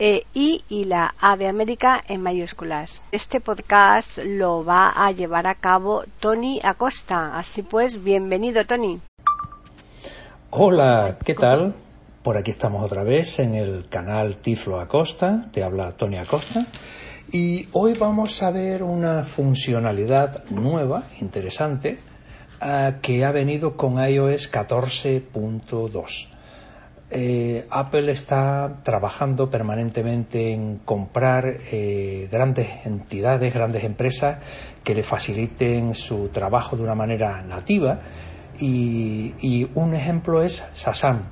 e I y la A de América en mayúsculas. Este podcast lo va a llevar a cabo Tony Acosta. Así pues, bienvenido Tony. Hola, ¿qué tal? Por aquí estamos otra vez en el canal Tiflo Acosta. Te habla Tony Acosta. Y hoy vamos a ver una funcionalidad nueva, interesante, uh, que ha venido con iOS 14.2. Eh, Apple está trabajando permanentemente en comprar eh, grandes entidades, grandes empresas que le faciliten su trabajo de una manera nativa y, un ejemplo es Sasan.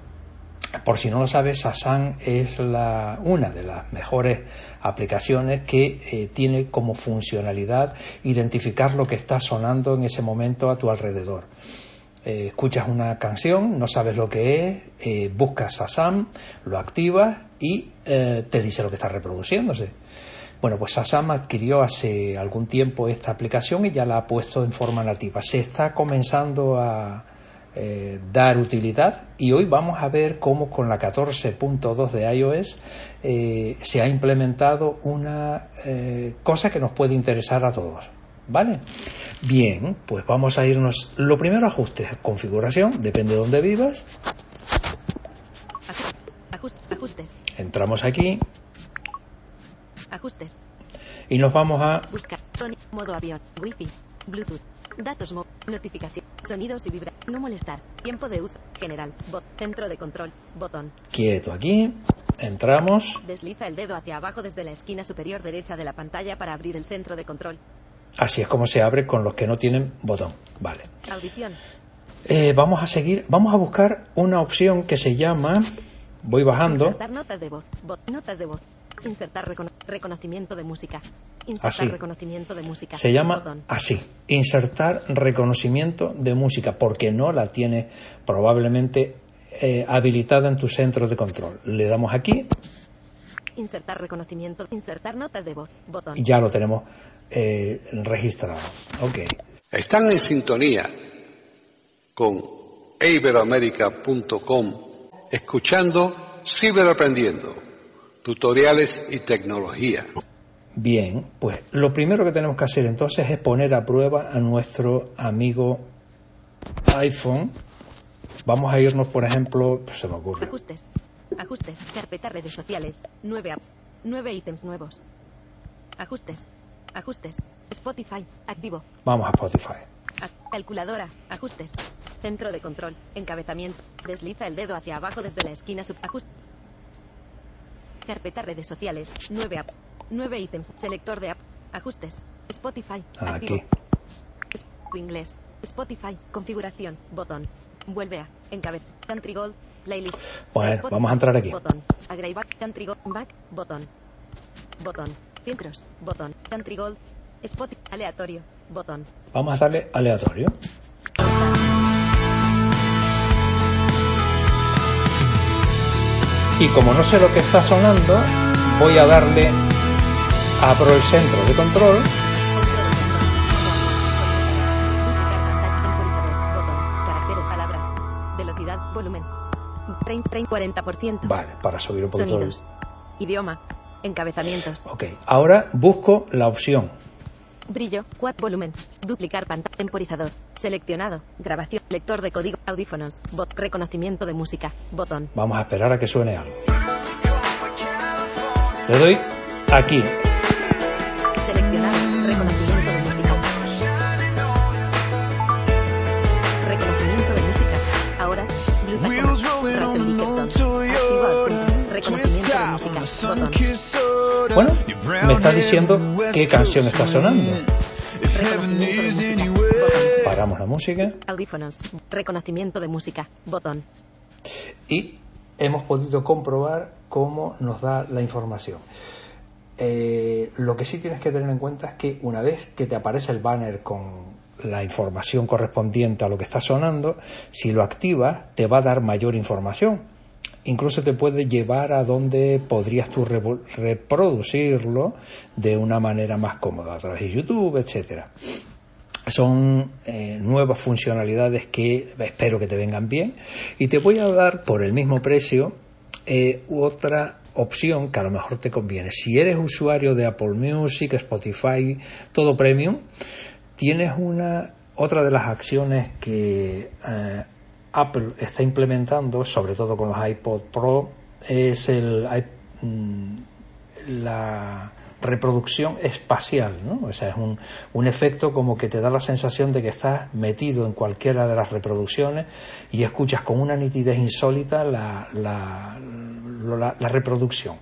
Por si no lo sabes, Sasan es la, una de las mejores aplicaciones que eh, tiene como funcionalidad identificar lo que está sonando en ese momento a tu alrededor. Eh, escuchas una canción, no sabes lo que es, eh, buscas a Sam, lo activas y eh, te dice lo que está reproduciéndose. Bueno, pues Sasam adquirió hace algún tiempo esta aplicación y ya la ha puesto en forma nativa. Se está comenzando a dar utilidad y hoy vamos a ver cómo con la 14.2 de iOS eh, se ha implementado una cosa que nos puede interesar a todos. ¿Vale? Bien, pues vamos a irnos. Lo primero, ajustes, configuración, depende de dónde vivas. Ajustes. Entramos aquí. Ajustes. Y nos vamos a. Buscar. Modo avión. Wi-Fi. Bluetooth. Datos. Mo notificación. Sonidos y vibra. No molestar. Tiempo de uso. General. Bot. Centro de control. Botón. Quieto aquí. Entramos. Desliza el dedo hacia abajo desde la esquina superior derecha de la pantalla para abrir el centro de control. Así es como se abre con los que no tienen botón. Vale. Audición. Eh, vamos a seguir. Vamos a buscar una opción que se llama. Voy bajando. Insertar notas de voz. Notas de voz. Insertar recono reconocimiento de música. Insertar Así. reconocimiento de música. Se llama Botón. así. Insertar reconocimiento de música. Porque no la tiene probablemente eh, habilitada en tu centro de control. Le damos aquí Insertar reconocimiento. Insertar notas de voz. Botón. y ya lo tenemos eh, registrado. Ok. Están en sintonía con iberoamerica.com escuchando Ciberaprendiendo, tutoriales y tecnología. Bien, pues lo primero que tenemos que hacer entonces es poner a prueba a nuestro amigo iPhone. Vamos a irnos, por ejemplo, pues se me ocurre. Ajustes. Ajustes. Carpeta redes sociales. Nueve apps. Nueve ítems nuevos. Ajustes. Ajustes. Spotify. Activo. Vamos a Spotify. A- calculadora. Ajustes. Centro de control. Encabezamiento. Desliza el dedo hacia abajo desde la esquina sub. Ajustes. Carpeta redes sociales. Nueve apps. Nueve ítems. Selector de app. Ajustes. Spotify. Activo. Aquí. Inglés. Spotify. Configuración. Botón. Vuelve a. Encabez. Country Gold. Playlist. Bueno, Spotify, vamos a entrar aquí. Botón. Agrade back. Country Gold. Back. Botón. Botón. Filtros. Botón. Country Gold. Spotify. Aleatorio. Botón. Vamos a darle aleatorio. Y como no sé lo que está sonando, voy a darle, abro el centro de control 30, 30, 40%. Vale, para subir un poquito. el- Sonidos. Idioma. Encabezamientos. Ok, ahora busco la opción. Brillo. Quad volumen. Duplicar pantalla. Temporizador. Seleccionado. Grabación. Lector de código. Audífonos. Bot. Reconocimiento de música. Botón. Vamos a esperar a que suene algo. Le doy aquí. Bluetooth. Russell Dickerson. Archivo adjunto. Reconocimiento de música. Botón. está diciendo qué canción está sonando. Paramos la música. Audífonos. Reconocimiento de música. Botón. Y hemos podido comprobar cómo nos da la información. Eh, lo que sí tienes que tener en cuenta es que una vez que te aparece el banner con la información correspondiente a lo que está sonando, si lo activas te va a dar mayor información. Incluso te puede llevar a donde podrías tú reproducirlo de una manera más cómoda, a través de YouTube, etcétera. Son eh, nuevas funcionalidades que espero que te vengan bien y te voy a dar por el mismo precio eh, otra opción que a lo mejor te conviene. Si eres usuario de Apple Music, Spotify, todo premium, tienes una otra de las acciones que eh, Apple está implementando, sobre todo con los iPod Pro, es el, mm, la reproducción espacial, ¿no? O sea, es un, un, efecto como que te da la sensación de que estás metido en cualquiera de las reproducciones y escuchas con una nitidez insólita la, la, la reproducción.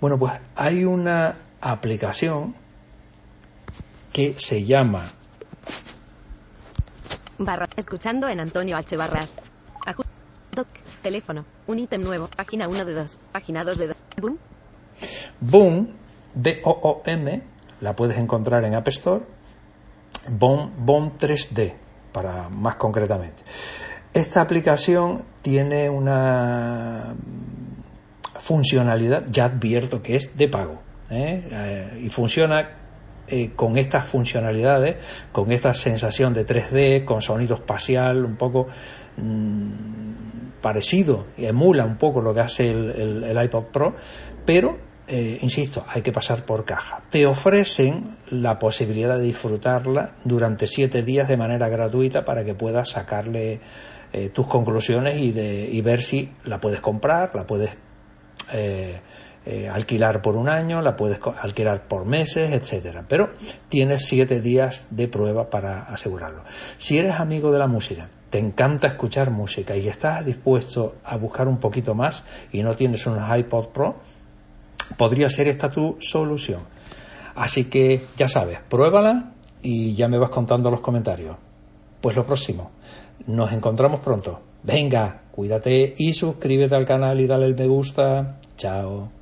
Bueno, pues hay una aplicación que se llama Escuchando en Antonio H. Barras. Teléfono. Un ítem nuevo. Página 1 de 2. Página 2 de 2. Boom. Boom. B-O-O-M. La puedes encontrar en App Store. Boom, Boom 3D. Para más concretamente. Esta aplicación tiene una funcionalidad, ya advierto que es de pago. ¿eh? Eh, y funciona eh, con estas funcionalidades, con esta sensación de 3D, con sonido espacial, un poco mmm, parecido, emula un poco lo que hace el, iPod Pro, pero, eh, insisto, hay que pasar por caja. Te ofrecen la posibilidad de disfrutarla durante siete días de manera gratuita para que puedas sacarle eh, tus conclusiones y, de, y ver si la puedes comprar, la puedes eh, alquilar por un año, la puedes alquilar por meses, etcétera. Pero tienes siete días de prueba para asegurarlo. Si eres amigo de la música, te encanta escuchar música y estás dispuesto a buscar un poquito más y no tienes unos iPod Pro, podría ser esta tu solución. Así que ya sabes, pruébala y ya me vas contando los comentarios. Pues lo próximo, nos encontramos pronto. Venga, cuídate y suscríbete al canal y dale el me gusta. Chao.